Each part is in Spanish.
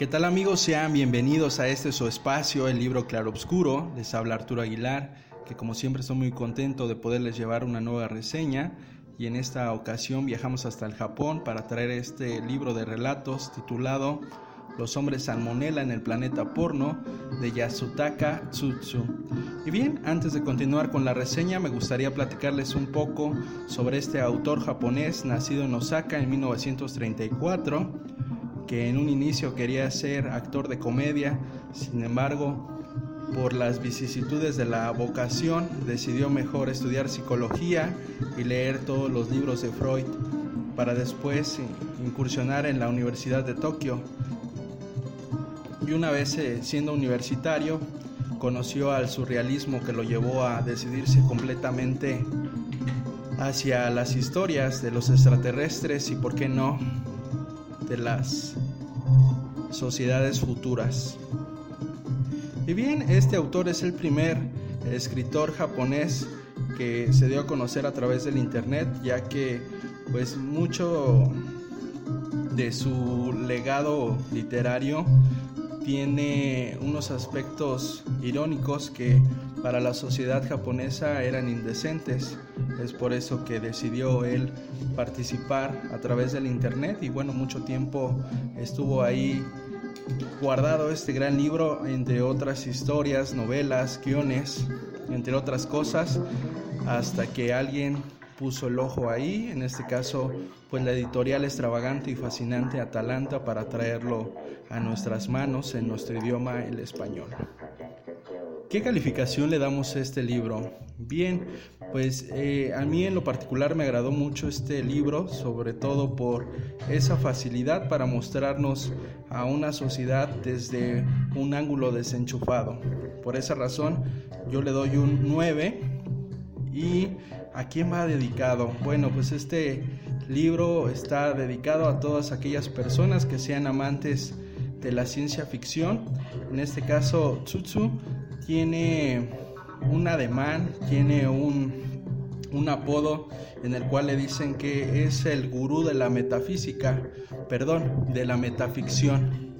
¿Qué tal amigos? Sean bienvenidos a este su espacio, el libro Claro Obscuro. Les habla Arturo Aguilar, que como siempre estoy muy contento de poderles llevar una nueva reseña. Y en esta ocasión viajamos hasta el Japón para traer este libro de relatos titulado Los hombres salmonela en el planeta porno de Yasutaka Tsutsu. Y bien, antes de continuar con la reseña, me gustaría platicarles un poco sobre este autor japonés nacido en Osaka en 1934 que en un inicio quería ser actor de comedia, sin embargo, por las vicisitudes de la vocación, decidió mejor estudiar psicología y leer todos los libros de Freud, para después incursionar en la Universidad de Tokio. Y una vez eh, siendo universitario, conoció al surrealismo que lo llevó a decidirse completamente hacia las historias de los extraterrestres y, por qué no, de las sociedades futuras. Y bien, este autor es el primer escritor japonés que se dio a conocer a través del internet, ya que pues mucho de su legado literario tiene unos aspectos irónicos que para la sociedad japonesa eran indecentes. Es por eso que decidió él participar a través del internet y bueno, mucho tiempo estuvo ahí guardado este gran libro, entre otras historias, novelas, guiones, entre otras cosas, hasta que alguien puso el ojo ahí, en este caso pues la editorial extravagante y fascinante Atalanta para traerlo a nuestras manos en nuestro idioma el español. ¿Qué calificación le damos a este libro? Bien, pues eh, a mí en lo particular me agradó mucho este libro, sobre todo por esa facilidad para mostrarnos a una sociedad desde un ángulo desenchufado. Por esa razón yo le doy un 9 y ¿a quién va dedicado? Bueno, pues este libro está dedicado a todas aquellas personas que sean amantes de la ciencia ficción. En este caso, Tsutsu tiene un ademán, tiene un, un apodo en el cual le dicen que es el gurú de la metafísica, perdón, de la metaficción.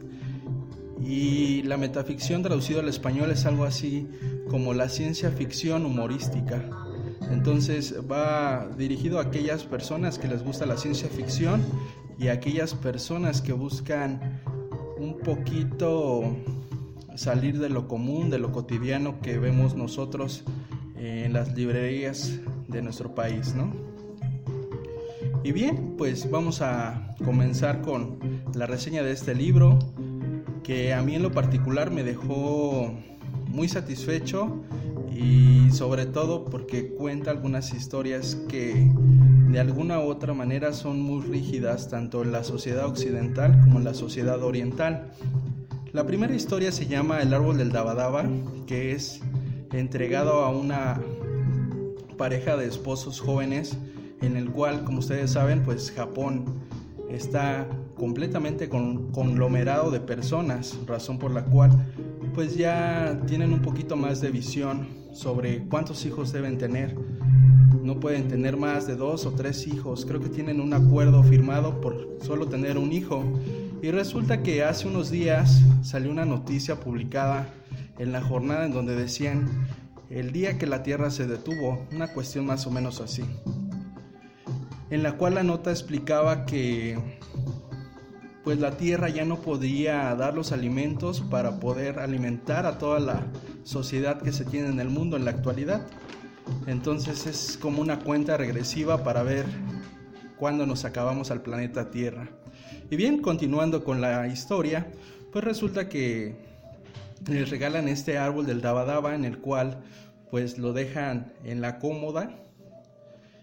Y la metaficción traducido al español es algo así como la ciencia ficción humorística. Entonces va dirigido a aquellas personas que les gusta la ciencia ficción y a aquellas personas que buscan un poquito salir de lo común, de lo cotidiano que vemos nosotros en las librerías de nuestro país, ¿no? Y bien, pues vamos a comenzar con la reseña de este libro que a mí en lo particular me dejó muy satisfecho y sobre todo porque cuenta algunas historias que de alguna u otra manera son muy rígidas tanto en la sociedad occidental como en la sociedad oriental. La primera historia se llama El árbol del Dabadaba, que es entregado a una pareja de esposos jóvenes en el cual, como ustedes saben, pues Japón está completamente con, conglomerado de personas, razón por la cual pues ya tienen un poquito más de visión sobre cuántos hijos deben tener. No pueden tener más de dos o tres hijos. Creo que tienen un acuerdo firmado por solo tener un hijo. Y resulta que hace unos días salió una noticia publicada en la jornada en donde decían el día que la Tierra se detuvo, una cuestión más o menos así, en la cual la nota explicaba que pues la Tierra ya no podía dar los alimentos para poder alimentar a toda la sociedad que se tiene en el mundo en la actualidad. Entonces es como una cuenta regresiva para ver cuándo nos acabamos al planeta Tierra. Y bien, continuando con la historia, pues resulta que les regalan este árbol del Dabadaba en el cual pues lo dejan en la cómoda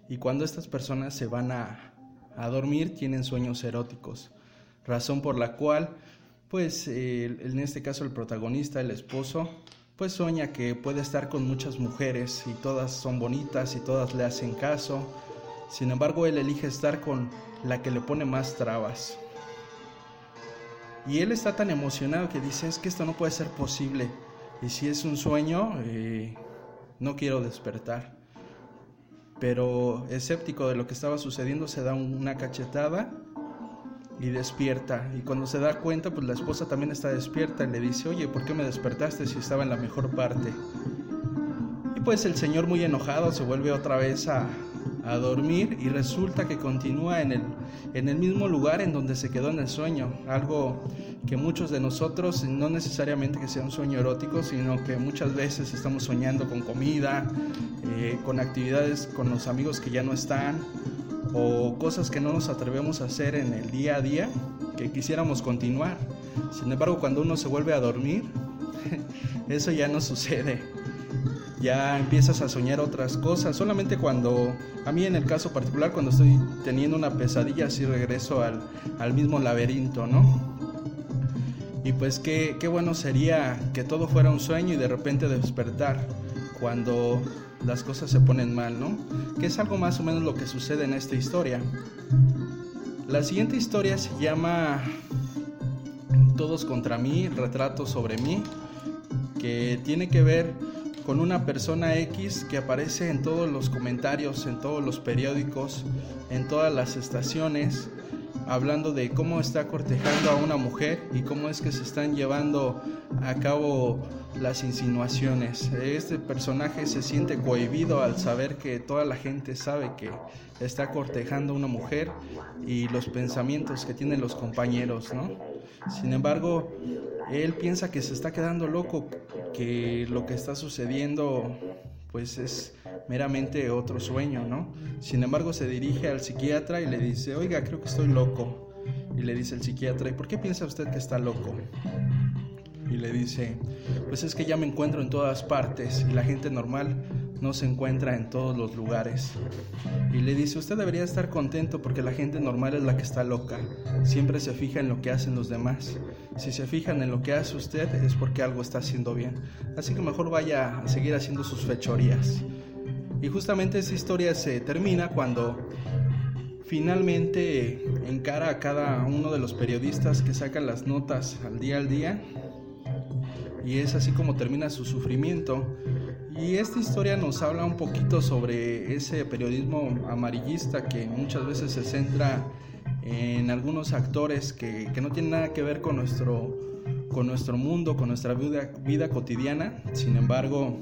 y cuando estas personas se van a, a dormir tienen sueños eróticos, razón por la cual pues en este caso el protagonista, el esposo, pues sueña que puede estar con muchas mujeres y todas son bonitas y todas le hacen caso. Sin embargo, él elige estar con la que le pone más trabas. Y él está tan emocionado que dice, es que esto no puede ser posible. Y si es un sueño, eh, no quiero despertar. Pero escéptico de lo que estaba sucediendo, se da una cachetada y despierta. Y cuando se da cuenta, pues la esposa también está despierta y le dice, oye, ¿por qué me despertaste si estaba en la mejor parte? Y pues el señor muy enojado se vuelve otra vez a, a dormir y resulta que continúa en el, en el mismo lugar en donde se quedó en el sueño. Algo que muchos de nosotros, no necesariamente que sea un sueño erótico, sino que muchas veces estamos soñando con comida, eh, con actividades con los amigos que ya no están o cosas que no nos atrevemos a hacer en el día a día que quisiéramos continuar. Sin embargo, cuando uno se vuelve a dormir, eso ya no sucede. Ya empiezas a soñar otras cosas. Solamente cuando, a mí en el caso particular, cuando estoy teniendo una pesadilla, así regreso al, al mismo laberinto, ¿no? Y pues qué, qué bueno sería que todo fuera un sueño y de repente despertar cuando las cosas se ponen mal, ¿no? Que es algo más o menos lo que sucede en esta historia. La siguiente historia se llama Todos contra mí, retrato sobre mí, que tiene que ver con una persona X que aparece en todos los comentarios, en todos los periódicos, en todas las estaciones, hablando de cómo está cortejando a una mujer y cómo es que se están llevando a cabo las insinuaciones. Este personaje se siente cohibido al saber que toda la gente sabe que está cortejando a una mujer y los pensamientos que tienen los compañeros, ¿no? Sin embargo, él piensa que se está quedando loco, que lo que está sucediendo pues es meramente otro sueño, ¿no? Sin embargo, se dirige al psiquiatra y le dice, oiga, creo que estoy loco. Y le dice el psiquiatra, ¿y por qué piensa usted que está loco? Y le dice, pues es que ya me encuentro en todas partes y la gente normal no se encuentra en todos los lugares. Y le dice, usted debería estar contento porque la gente normal es la que está loca. Siempre se fija en lo que hacen los demás. Si se fijan en lo que hace usted es porque algo está haciendo bien. Así que mejor vaya a seguir haciendo sus fechorías. Y justamente esa historia se termina cuando finalmente encara a cada uno de los periodistas que sacan las notas al día al día y es así como termina su sufrimiento. Y esta historia nos habla un poquito sobre ese periodismo amarillista que muchas veces se centra en algunos actores que, no tienen nada que ver con nuestro, con nuestro mundo, con nuestra vida, vida cotidiana. Sin embargo,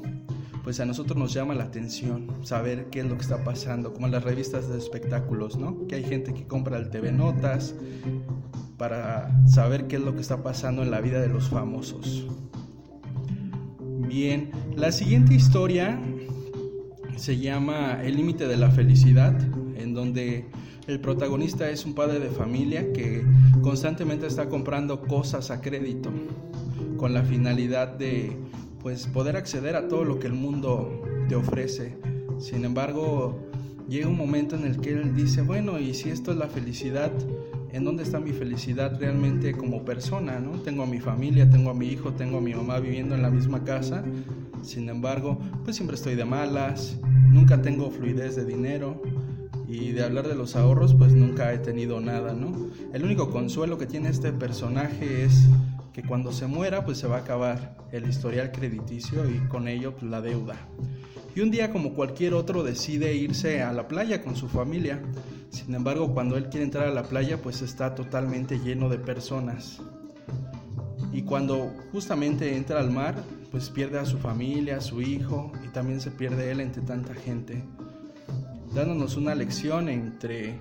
pues a nosotros nos llama la atención saber qué es lo que está pasando, como en las revistas de espectáculos, ¿no? Que hay gente que compra el TV Notas para saber qué es lo que está pasando en la vida de los famosos. Bien, la siguiente historia se llama El límite de la felicidad, en donde el protagonista es un padre de familia que constantemente está comprando cosas a crédito con la finalidad de pues poder acceder a todo lo que el mundo te ofrece. Sin embargo, llega un momento en el que él dice, bueno, y si esto es la felicidad, en dónde está mi felicidad realmente como persona, ¿no? Tengo a mi familia, tengo a mi hijo, tengo a mi mamá viviendo en la misma casa, sin embargo, pues siempre estoy de malas, nunca tengo fluidez de dinero y de hablar de los ahorros, pues nunca he tenido nada, ¿no? El único consuelo que tiene este personaje es que cuando se muera, pues se va a acabar el historial crediticio y con ello pues, la deuda. Y un día como cualquier otro decide irse a la playa con su familia sin embargo, cuando él quiere entrar a la playa, pues está totalmente lleno de personas. Y cuando justamente entra al mar, pues pierde a su familia, a su hijo, y también se pierde él entre tanta gente, dándonos una lección entre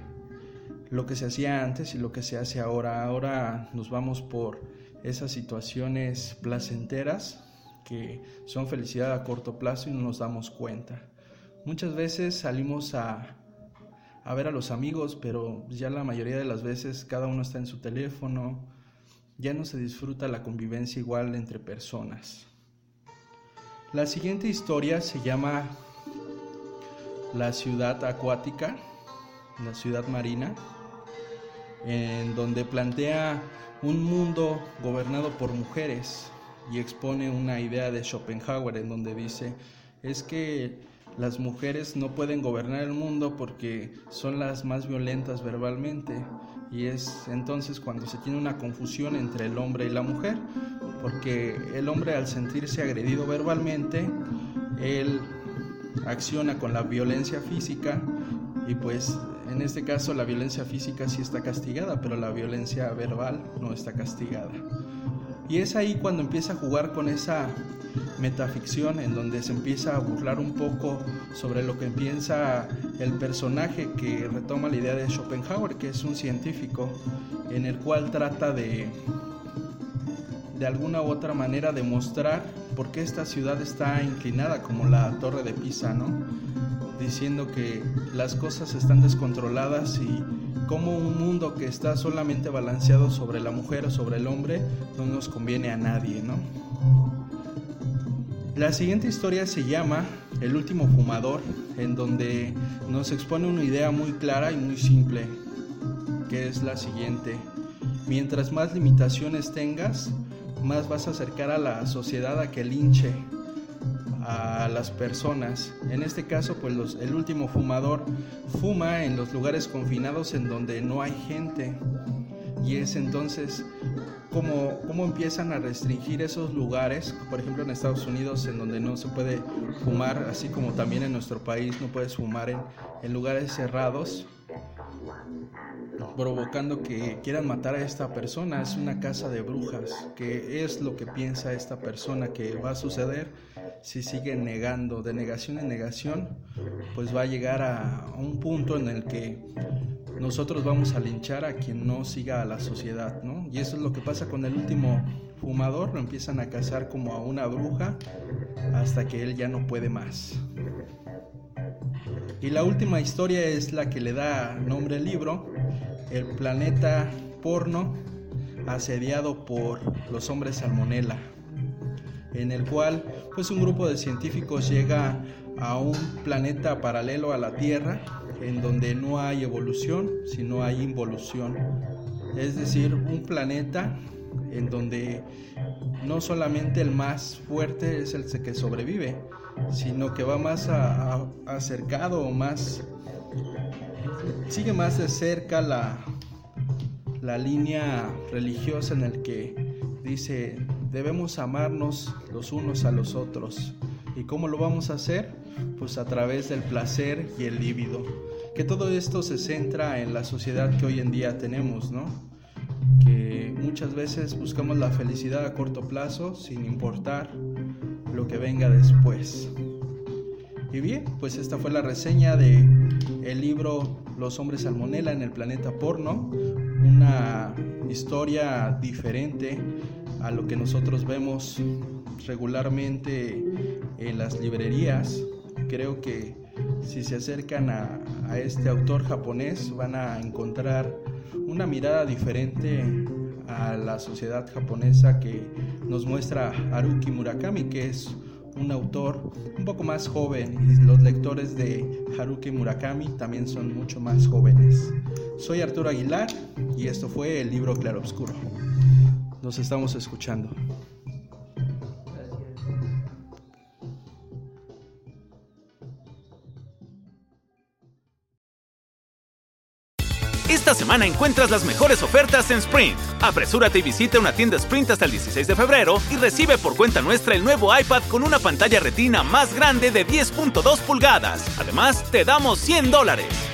lo que se hacía antes y lo que se hace ahora. Ahora nos vamos por esas situaciones placenteras que son felicidad a corto plazo y no nos damos cuenta. Muchas veces salimos a a ver a los amigos, pero ya la mayoría de las veces cada uno está en su teléfono, ya no se disfruta la convivencia igual entre personas. La siguiente historia se llama La ciudad acuática, la ciudad marina, en donde plantea un mundo gobernado por mujeres y expone una idea de Schopenhauer en donde dice es que las mujeres no pueden gobernar el mundo porque son las más violentas verbalmente y es entonces cuando se tiene una confusión entre el hombre y la mujer porque el hombre al sentirse agredido verbalmente él acciona con la violencia física y pues en este caso la violencia física sí está castigada, pero la violencia verbal no está castigada. Y es ahí cuando empieza a jugar con esa metaficción en donde se empieza a burlar un poco sobre lo que piensa el personaje que retoma la idea de Schopenhauer, que es un científico, en el cual trata de de alguna u otra manera demostrar por qué esta ciudad está inclinada como la torre de Pisa, ¿no? diciendo que las cosas están descontroladas y como un mundo que está solamente balanceado sobre la mujer o sobre el hombre no nos conviene a nadie, ¿no? La siguiente historia se llama El último fumador, en donde nos expone una idea muy clara y muy simple, que es la siguiente. Mientras más limitaciones tengas, más vas a acercar a la sociedad a que linche a las personas. En este caso, pues el último fumador fuma en los lugares confinados en donde no hay gente. Y es entonces como, como empiezan a restringir esos lugares, por ejemplo en Estados Unidos, en donde no se puede fumar, así como también en nuestro país no puedes fumar en, en lugares cerrados provocando que quieran matar a esta persona. Es una casa de brujas, que es lo que piensa esta persona que va a suceder si sigue negando, de negación en negación, pues va a llegar a un punto en el que nosotros vamos a linchar a quien no siga a la sociedad, ¿no? Y eso es lo que pasa con el último fumador, lo empiezan a cazar como a una bruja hasta que él ya no puede más. Y la última historia es la que le da nombre al libro, el planeta porno asediado por los hombres salmonella, en el cual pues un grupo de científicos llega a un planeta paralelo a la Tierra en donde no hay evolución, sino hay involución. Es decir, un planeta en donde no solamente el más fuerte es el que sobrevive, sino que va más acercado o más sigue más de cerca la, la línea religiosa en el que dice debemos amarnos los unos a los otros. ¿Y cómo lo vamos a hacer? Pues a través del placer y el líbido. Que todo esto se centra en la sociedad que hoy en día tenemos, ¿no? Que muchas veces buscamos la felicidad a corto plazo sin importar lo que venga después. Y bien, pues esta fue la reseña de el libro Los hombres salmonela en el planeta porno, una historia diferente a lo que nosotros vemos regularmente en las librerías. Creo que si se acercan a, este autor japonés van a encontrar una mirada diferente a la sociedad japonesa que nos muestra Haruki Murakami, que es un autor un poco más joven y los lectores de Haruki Murakami también son mucho más jóvenes. Soy Arturo Aguilar y esto fue el libro Claroscuro. Nos estamos escuchando. Esta semana encuentras las mejores ofertas en Sprint. Apresúrate y visita una tienda Sprint hasta el 16 de febrero y recibe por cuenta nuestra el nuevo iPad con una pantalla retina más grande de 10.2 pulgadas. Además, te damos 100 dólares.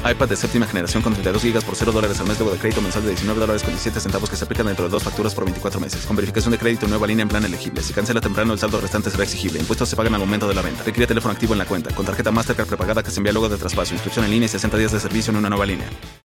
iPad de séptima generación con 32 GB por 0 dólares al mes luego de crédito mensual de 19 dólares con 17 centavos que se aplican dentro de dos facturas por 24 meses. Con verificación de crédito nueva línea en plan elegible. Si cancela temprano, el saldo restante será exigible. Impuestos se pagan al momento de la venta. Requiere teléfono activo en la cuenta. Con tarjeta Mastercard prepagada que se envía luego de traspaso. Inscripción en línea y 60 días de servicio en una nueva línea.